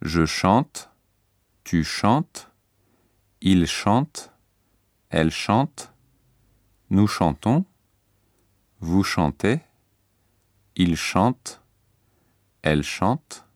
Je chante, tu chantes, il chante, elle chante, nous chantons, vous chantez, il chante, elle chante.